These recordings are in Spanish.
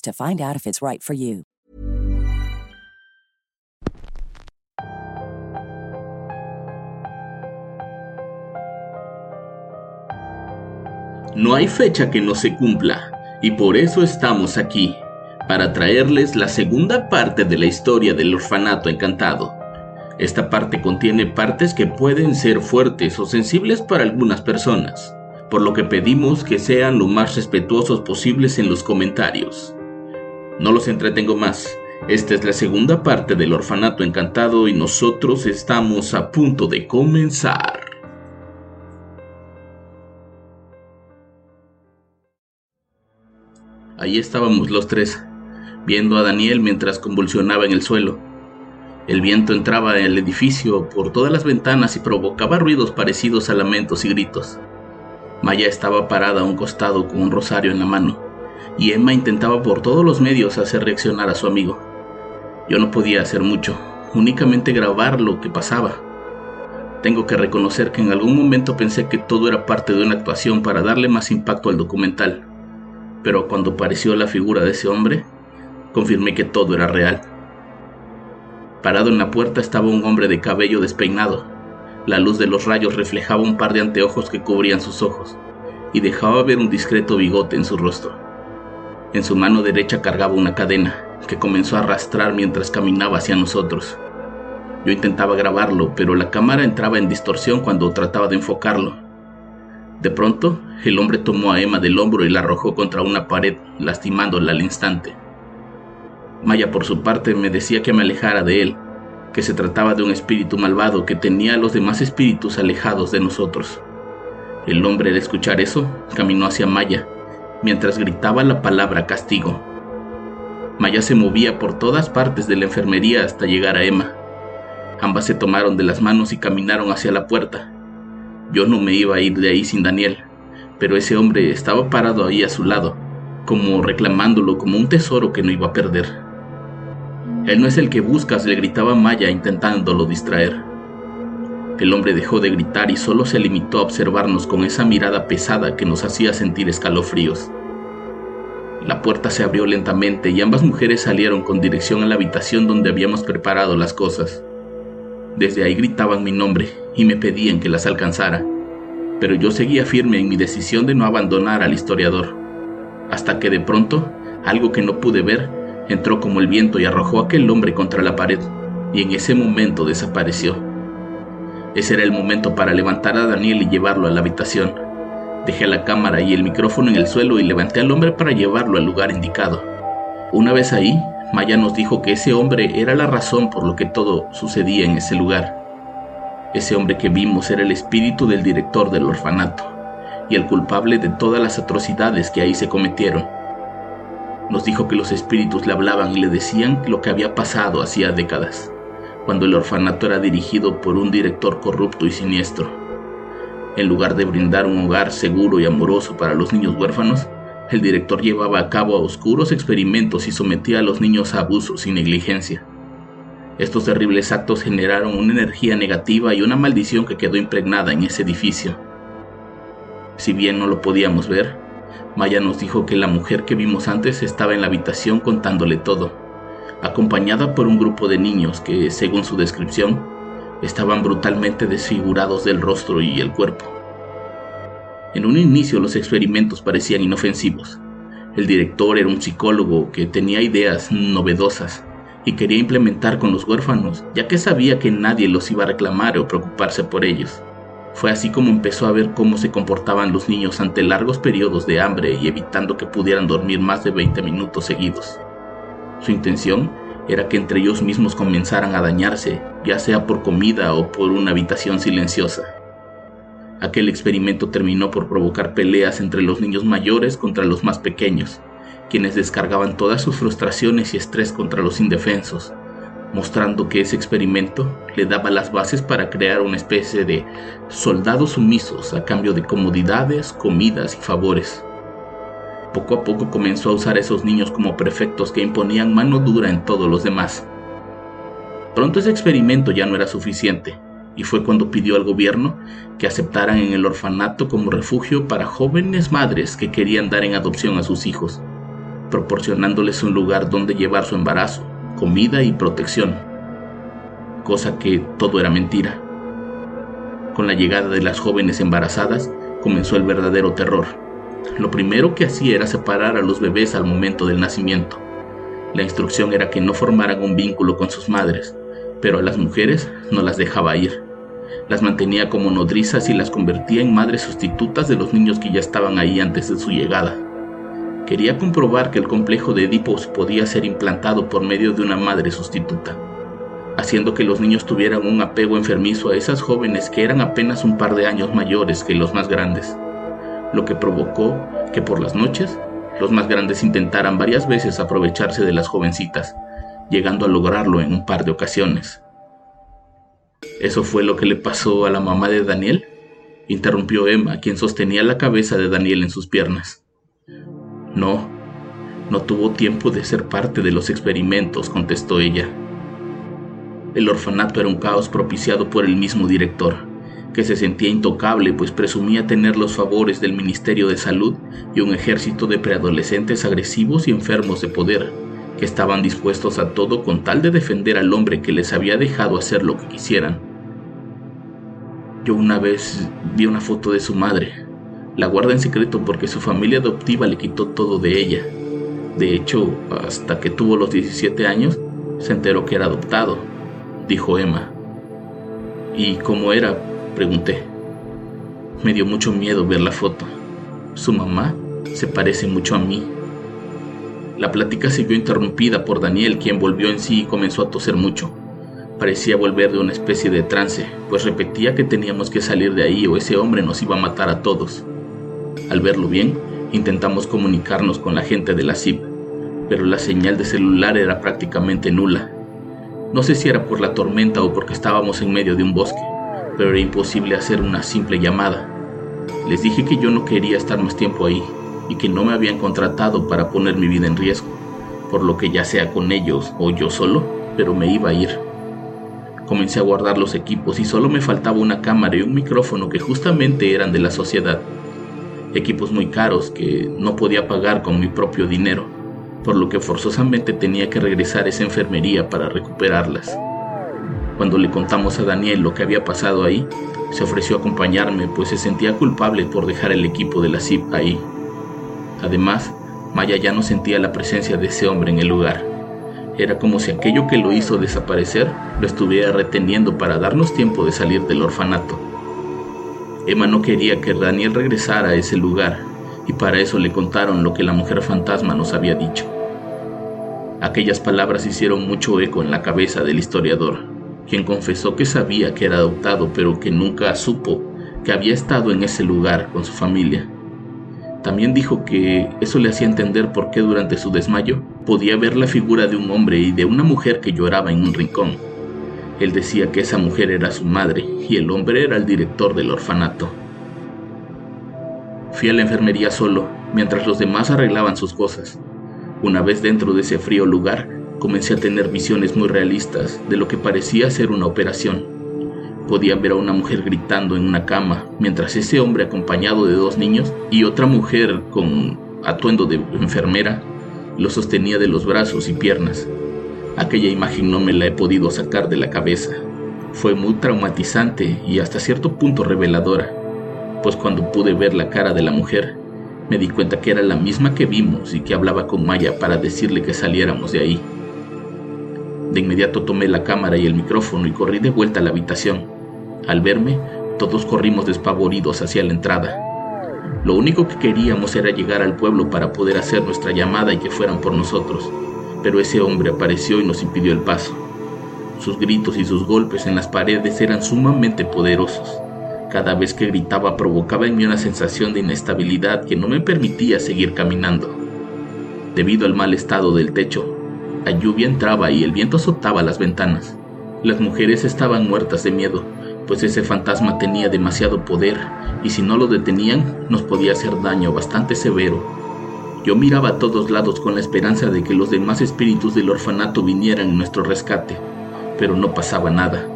to find out if it's right for you. No hay fecha que no se cumpla, y por eso estamos aquí, para traerles la segunda parte de la historia del orfanato encantado. Esta parte contiene partes que pueden ser fuertes o sensibles para algunas personas, por lo que pedimos que sean lo más respetuosos posibles en los comentarios. No los entretengo más, esta es la segunda parte del orfanato encantado y nosotros estamos a punto de comenzar. Ahí estábamos los tres, viendo a Daniel mientras convulsionaba en el suelo. El viento entraba en el edificio por todas las ventanas y provocaba ruidos parecidos a lamentos y gritos. Maya estaba parada a un costado con un rosario en la mano, y Emma intentaba por todos los medios hacer reaccionar a su amigo. Yo no podía hacer mucho, únicamente grabar lo que pasaba. Tengo que reconocer que en algún momento pensé que todo era parte de una actuación para darle más impacto al documental pero cuando apareció la figura de ese hombre, confirmé que todo era real. Parado en la puerta estaba un hombre de cabello despeinado. La luz de los rayos reflejaba un par de anteojos que cubrían sus ojos y dejaba ver un discreto bigote en su rostro. En su mano derecha cargaba una cadena que comenzó a arrastrar mientras caminaba hacia nosotros. Yo intentaba grabarlo, pero la cámara entraba en distorsión cuando trataba de enfocarlo de pronto, el hombre tomó a Emma del hombro y la arrojó contra una pared, lastimándola al instante. Maya, por su parte, me decía que me alejara de él, que se trataba de un espíritu malvado que tenía a los demás espíritus alejados de nosotros. El hombre, al escuchar eso, caminó hacia Maya, mientras gritaba la palabra castigo. Maya se movía por todas partes de la enfermería hasta llegar a Emma. Ambas se tomaron de las manos y caminaron hacia la puerta. Yo no me iba a ir de ahí sin Daniel, pero ese hombre estaba parado ahí a su lado, como reclamándolo como un tesoro que no iba a perder. Él no es el que buscas, le gritaba Maya intentándolo distraer. El hombre dejó de gritar y solo se limitó a observarnos con esa mirada pesada que nos hacía sentir escalofríos. La puerta se abrió lentamente y ambas mujeres salieron con dirección a la habitación donde habíamos preparado las cosas. Desde ahí gritaban mi nombre y me pedían que las alcanzara, pero yo seguía firme en mi decisión de no abandonar al historiador, hasta que de pronto, algo que no pude ver, entró como el viento y arrojó a aquel hombre contra la pared, y en ese momento desapareció. Ese era el momento para levantar a Daniel y llevarlo a la habitación. Dejé la cámara y el micrófono en el suelo y levanté al hombre para llevarlo al lugar indicado. Una vez ahí, Maya nos dijo que ese hombre era la razón por lo que todo sucedía en ese lugar. Ese hombre que vimos era el espíritu del director del orfanato y el culpable de todas las atrocidades que ahí se cometieron. Nos dijo que los espíritus le hablaban y le decían lo que había pasado hacía décadas, cuando el orfanato era dirigido por un director corrupto y siniestro. En lugar de brindar un hogar seguro y amoroso para los niños huérfanos, el director llevaba a cabo oscuros experimentos y sometía a los niños a abusos y negligencia. Estos terribles actos generaron una energía negativa y una maldición que quedó impregnada en ese edificio. Si bien no lo podíamos ver, Maya nos dijo que la mujer que vimos antes estaba en la habitación contándole todo, acompañada por un grupo de niños que, según su descripción, estaban brutalmente desfigurados del rostro y el cuerpo. En un inicio los experimentos parecían inofensivos. El director era un psicólogo que tenía ideas novedosas y quería implementar con los huérfanos, ya que sabía que nadie los iba a reclamar o preocuparse por ellos. Fue así como empezó a ver cómo se comportaban los niños ante largos periodos de hambre y evitando que pudieran dormir más de 20 minutos seguidos. Su intención era que entre ellos mismos comenzaran a dañarse, ya sea por comida o por una habitación silenciosa. Aquel experimento terminó por provocar peleas entre los niños mayores contra los más pequeños, quienes descargaban todas sus frustraciones y estrés contra los indefensos, mostrando que ese experimento le daba las bases para crear una especie de soldados sumisos a cambio de comodidades, comidas y favores. Poco a poco comenzó a usar a esos niños como prefectos que imponían mano dura en todos los demás. Pronto ese experimento ya no era suficiente, y fue cuando pidió al gobierno que aceptaran en el orfanato como refugio para jóvenes madres que querían dar en adopción a sus hijos, proporcionándoles un lugar donde llevar su embarazo, comida y protección, cosa que todo era mentira. Con la llegada de las jóvenes embarazadas comenzó el verdadero terror. Lo primero que hacía era separar a los bebés al momento del nacimiento. La instrucción era que no formaran un vínculo con sus madres, pero a las mujeres no las dejaba ir. Las mantenía como nodrizas y las convertía en madres sustitutas de los niños que ya estaban ahí antes de su llegada. Quería comprobar que el complejo de Edipos podía ser implantado por medio de una madre sustituta, haciendo que los niños tuvieran un apego enfermizo a esas jóvenes que eran apenas un par de años mayores que los más grandes, lo que provocó que por las noches los más grandes intentaran varias veces aprovecharse de las jovencitas, llegando a lograrlo en un par de ocasiones. ¿Eso fue lo que le pasó a la mamá de Daniel? interrumpió Emma, quien sostenía la cabeza de Daniel en sus piernas. No, no tuvo tiempo de ser parte de los experimentos, contestó ella. El orfanato era un caos propiciado por el mismo director, que se sentía intocable pues presumía tener los favores del Ministerio de Salud y un ejército de preadolescentes agresivos y enfermos de poder, que estaban dispuestos a todo con tal de defender al hombre que les había dejado hacer lo que quisieran. Yo una vez vi una foto de su madre, la guarda en secreto porque su familia adoptiva le quitó todo de ella. De hecho, hasta que tuvo los 17 años, se enteró que era adoptado, dijo Emma. ¿Y cómo era? pregunté. Me dio mucho miedo ver la foto. Su mamá se parece mucho a mí. La plática se vio interrumpida por Daniel, quien volvió en sí y comenzó a toser mucho. Parecía volver de una especie de trance, pues repetía que teníamos que salir de ahí o ese hombre nos iba a matar a todos. Al verlo bien, intentamos comunicarnos con la gente de la CIP, pero la señal de celular era prácticamente nula. No sé si era por la tormenta o porque estábamos en medio de un bosque, pero era imposible hacer una simple llamada. Les dije que yo no quería estar más tiempo ahí y que no me habían contratado para poner mi vida en riesgo, por lo que ya sea con ellos o yo solo, pero me iba a ir. Comencé a guardar los equipos y solo me faltaba una cámara y un micrófono que justamente eran de la sociedad equipos muy caros que no podía pagar con mi propio dinero, por lo que forzosamente tenía que regresar a esa enfermería para recuperarlas. Cuando le contamos a Daniel lo que había pasado ahí, se ofreció a acompañarme pues se sentía culpable por dejar el equipo de la CIP ahí. Además, Maya ya no sentía la presencia de ese hombre en el lugar. Era como si aquello que lo hizo desaparecer lo estuviera reteniendo para darnos tiempo de salir del orfanato. Emma no quería que Daniel regresara a ese lugar y para eso le contaron lo que la mujer fantasma nos había dicho. Aquellas palabras hicieron mucho eco en la cabeza del historiador, quien confesó que sabía que era adoptado pero que nunca supo que había estado en ese lugar con su familia. También dijo que eso le hacía entender por qué durante su desmayo podía ver la figura de un hombre y de una mujer que lloraba en un rincón él decía que esa mujer era su madre y el hombre era el director del orfanato. Fui a la enfermería solo, mientras los demás arreglaban sus cosas. Una vez dentro de ese frío lugar, comencé a tener visiones muy realistas de lo que parecía ser una operación. Podía ver a una mujer gritando en una cama, mientras ese hombre acompañado de dos niños y otra mujer con atuendo de enfermera lo sostenía de los brazos y piernas. Aquella imagen no me la he podido sacar de la cabeza. Fue muy traumatizante y hasta cierto punto reveladora, pues cuando pude ver la cara de la mujer, Me di cuenta que era la misma que vimos y que hablaba con Maya para decirle que saliéramos de ahí. De inmediato tomé la cámara y el micrófono y corrí de vuelta a la habitación. Al verme, todos corrimos despavoridos hacia la entrada. Lo único que queríamos era llegar al pueblo para poder hacer nuestra llamada y que fueran por nosotros, pero ese hombre apareció y nos impidió el paso. Sus gritos y sus golpes en las paredes eran sumamente poderosos. Cada vez que gritaba provocaba en mí una sensación de inestabilidad que no me permitía seguir caminando. Debido al mal estado del techo, la lluvia entraba y el viento azotaba las ventanas. Las mujeres estaban muertas de miedo, pues ese fantasma tenía demasiado poder y si no lo detenían nos podía hacer daño bastante severo. Yo miraba a todos lados con la esperanza de que los demás espíritus del orfanato vinieran en nuestro rescate, pero no pasaba nada.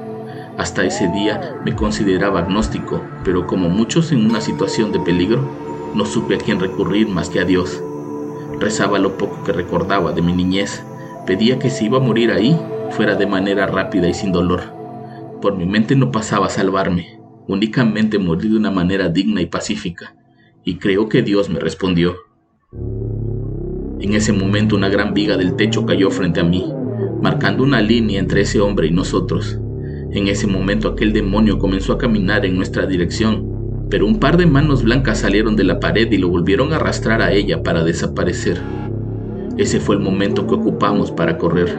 Hasta ese día me consideraba agnóstico, pero como muchos en una situación de peligro, no supe a quién recurrir más que a Dios. Rezaba lo poco que recordaba de mi niñez Pedía que si iba a morir ahí, fuera de manera rápida y sin dolor. Por mi mente no pasaba a salvarme, únicamente morir de una manera digna y pacífica, y creo que Dios me respondió. En ese momento una gran viga del techo cayó frente a mí, marcando una línea entre ese hombre y nosotros. En ese momento aquel demonio comenzó a caminar en nuestra dirección, pero un par de manos blancas salieron de la pared y lo volvieron a arrastrar a ella para desaparecer. Ese fue el momento que ocupamos para correr.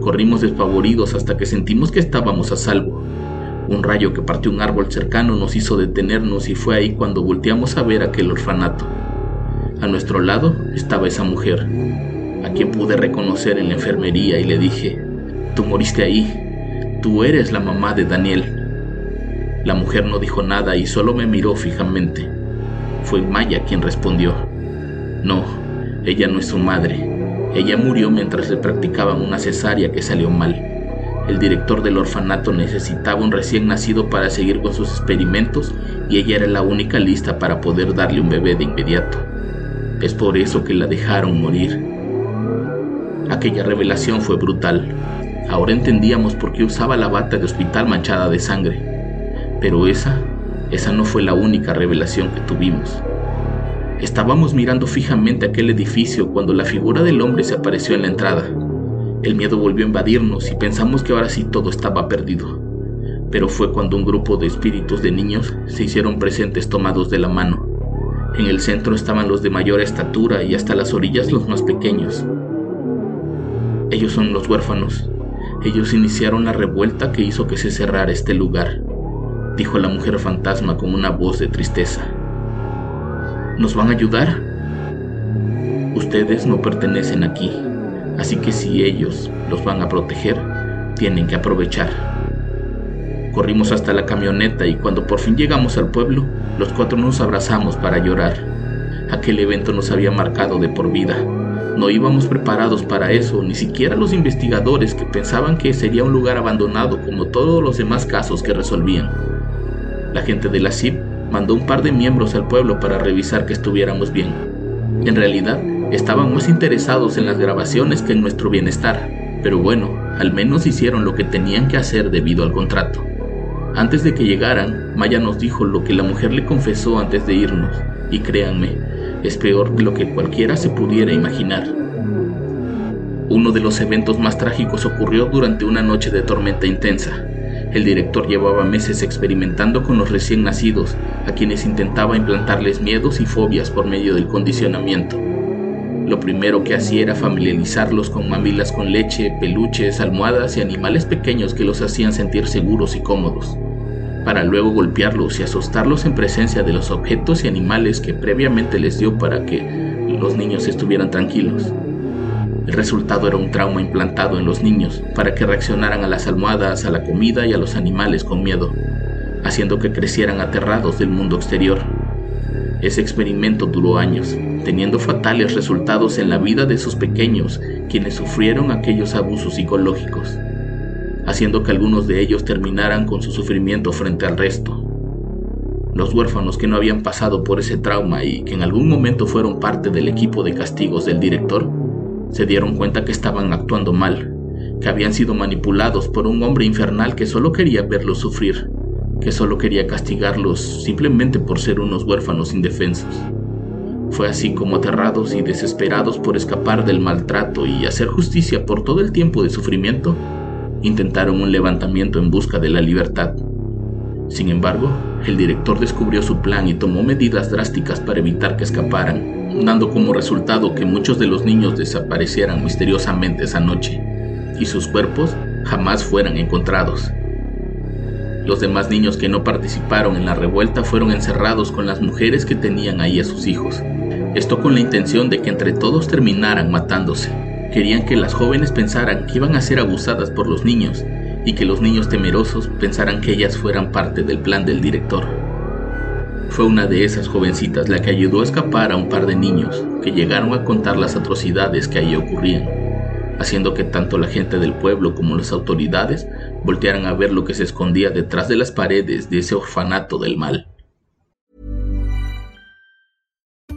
Corrimos despavoridos hasta que sentimos que estábamos a salvo. Un rayo que partió un árbol cercano nos hizo detenernos y fue ahí cuando volteamos a ver aquel orfanato. A nuestro lado estaba esa mujer, a quien pude reconocer en la enfermería y le dije, tú moriste ahí, tú eres la mamá de Daniel. La mujer no dijo nada y solo me miró fijamente. Fue Maya quien respondió, no, ella no es su madre. Ella murió mientras le practicaban una cesárea que salió mal. El director del orfanato necesitaba un recién nacido para seguir con sus experimentos y ella era la única lista para poder darle un bebé de inmediato. Es por eso que la dejaron morir. Aquella revelación fue brutal. Ahora entendíamos por qué usaba la bata de hospital manchada de sangre. Pero esa, esa no fue la única revelación que tuvimos. Estábamos mirando fijamente aquel edificio cuando la figura del hombre se apareció en la entrada. El miedo volvió a invadirnos y pensamos que ahora sí todo estaba perdido. Pero fue cuando un grupo de espíritus de niños se hicieron presentes tomados de la mano. En el centro estaban los de mayor estatura y hasta las orillas los más pequeños. Ellos son los huérfanos. Ellos iniciaron la revuelta que hizo que se cerrara este lugar, dijo la mujer fantasma con una voz de tristeza. ¿Nos van a ayudar? Ustedes no pertenecen aquí, así que si ellos los van a proteger, tienen que aprovechar. Corrimos hasta la camioneta y cuando por fin llegamos al pueblo, los cuatro nos abrazamos para llorar. Aquel evento nos había marcado de por vida. No íbamos preparados para eso, ni siquiera los investigadores que pensaban que sería un lugar abandonado como todos los demás casos que resolvían. La gente de la CIP mandó un par de miembros al pueblo para revisar que estuviéramos bien. En realidad, estaban más interesados en las grabaciones que en nuestro bienestar, pero bueno, al menos hicieron lo que tenían que hacer debido al contrato. Antes de que llegaran, Maya nos dijo lo que la mujer le confesó antes de irnos, y créanme, es peor de lo que cualquiera se pudiera imaginar. Uno de los eventos más trágicos ocurrió durante una noche de tormenta intensa. El director llevaba meses experimentando con los recién nacidos, a quienes intentaba implantarles miedos y fobias por medio del condicionamiento. Lo primero que hacía era familiarizarlos con mamilas con leche, peluches, almohadas y animales pequeños que los hacían sentir seguros y cómodos, para luego golpearlos y asustarlos en presencia de los objetos y animales que previamente les dio para que los niños estuvieran tranquilos. El resultado era un trauma implantado en los niños para que reaccionaran a las almohadas, a la comida y a los animales con miedo, haciendo que crecieran aterrados del mundo exterior. Ese experimento duró años, teniendo fatales resultados en la vida de sus pequeños, quienes sufrieron aquellos abusos psicológicos, haciendo que algunos de ellos terminaran con su sufrimiento frente al resto. Los huérfanos que no habían pasado por ese trauma y que en algún momento fueron parte del equipo de castigos del director, se dieron cuenta que estaban actuando mal, que habían sido manipulados por un hombre infernal que solo quería verlos sufrir, que solo quería castigarlos simplemente por ser unos huérfanos indefensos. Fue así como aterrados y desesperados por escapar del maltrato y hacer justicia por todo el tiempo de sufrimiento, intentaron un levantamiento en busca de la libertad. Sin embargo, el director descubrió su plan y tomó medidas drásticas para evitar que escaparan, dando como resultado que muchos de los niños desaparecieran misteriosamente esa noche y sus cuerpos jamás fueran encontrados. Los demás niños que no participaron en la revuelta fueron encerrados con las mujeres que tenían ahí a sus hijos. Esto con la intención de que entre todos terminaran matándose. Querían que las jóvenes pensaran que iban a ser abusadas por los niños y que los niños temerosos pensaran que ellas fueran parte del plan del director. Fue una de esas jovencitas la que ayudó a escapar a un par de niños que llegaron a contar las atrocidades que allí ocurrían, haciendo que tanto la gente del pueblo como las autoridades voltearan a ver lo que se escondía detrás de las paredes de ese orfanato del mal.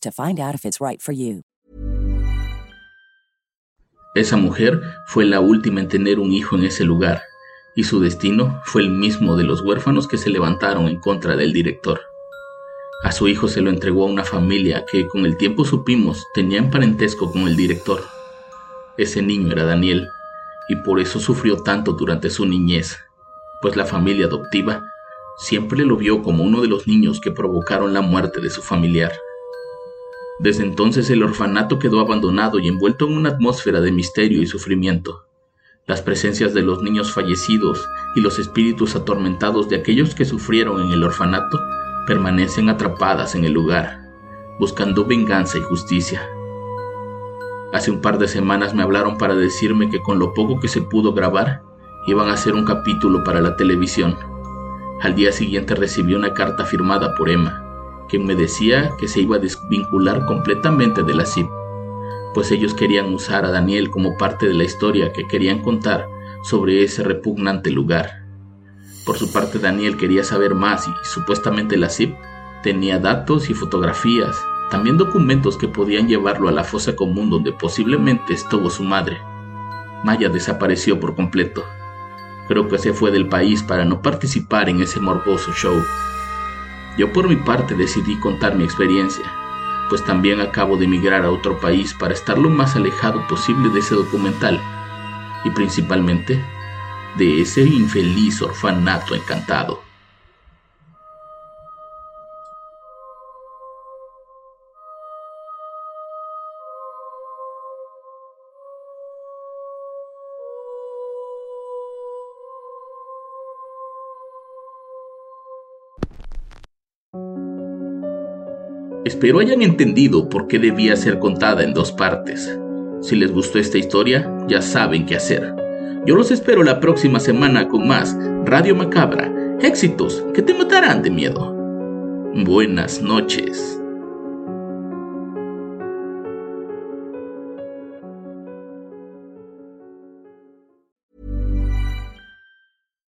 to find out if it's right for you. Esa mujer fue la última en tener un hijo en ese lugar, y su destino fue el mismo de los huérfanos que se levantaron en contra del director. A su hijo se lo entregó a una familia que con el tiempo supimos tenían parentesco con el director. Ese niño era Daniel, y por eso sufrió tanto durante su niñez, pues la familia adoptiva siempre lo vio como uno de los niños que provocaron la muerte de su familiar. Desde entonces el orfanato quedó abandonado y envuelto en una atmósfera de misterio y sufrimiento. Las presencias de los niños fallecidos y los espíritus atormentados de aquellos que sufrieron en el orfanato permanecen atrapadas en el lugar, buscando venganza y justicia. Hace un par de semanas me hablaron para decirme que con lo poco que se pudo grabar, iban a hacer un capítulo para la televisión. Al día siguiente recibí una carta firmada por Emma quien me decía que se iba a desvincular completamente de la CIP, pues ellos querían usar a Daniel como parte de la historia que querían contar sobre ese repugnante lugar. Por su parte Daniel quería saber más y supuestamente la CIP tenía datos y fotografías, también documentos que podían llevarlo a la fosa común donde posiblemente estuvo su madre. Maya desapareció por completo. Creo que se fue del país para no participar en ese morboso show. Yo por mi parte decidí contar mi experiencia, pues también acabo de emigrar a otro país para estar lo más alejado posible de ese documental y principalmente de ese infeliz orfanato encantado. Espero hayan entendido por qué debía ser contada en dos partes. Si les gustó esta historia, ya saben qué hacer. Yo los espero la próxima semana con más Radio Macabra, éxitos que te matarán de miedo. Buenas noches.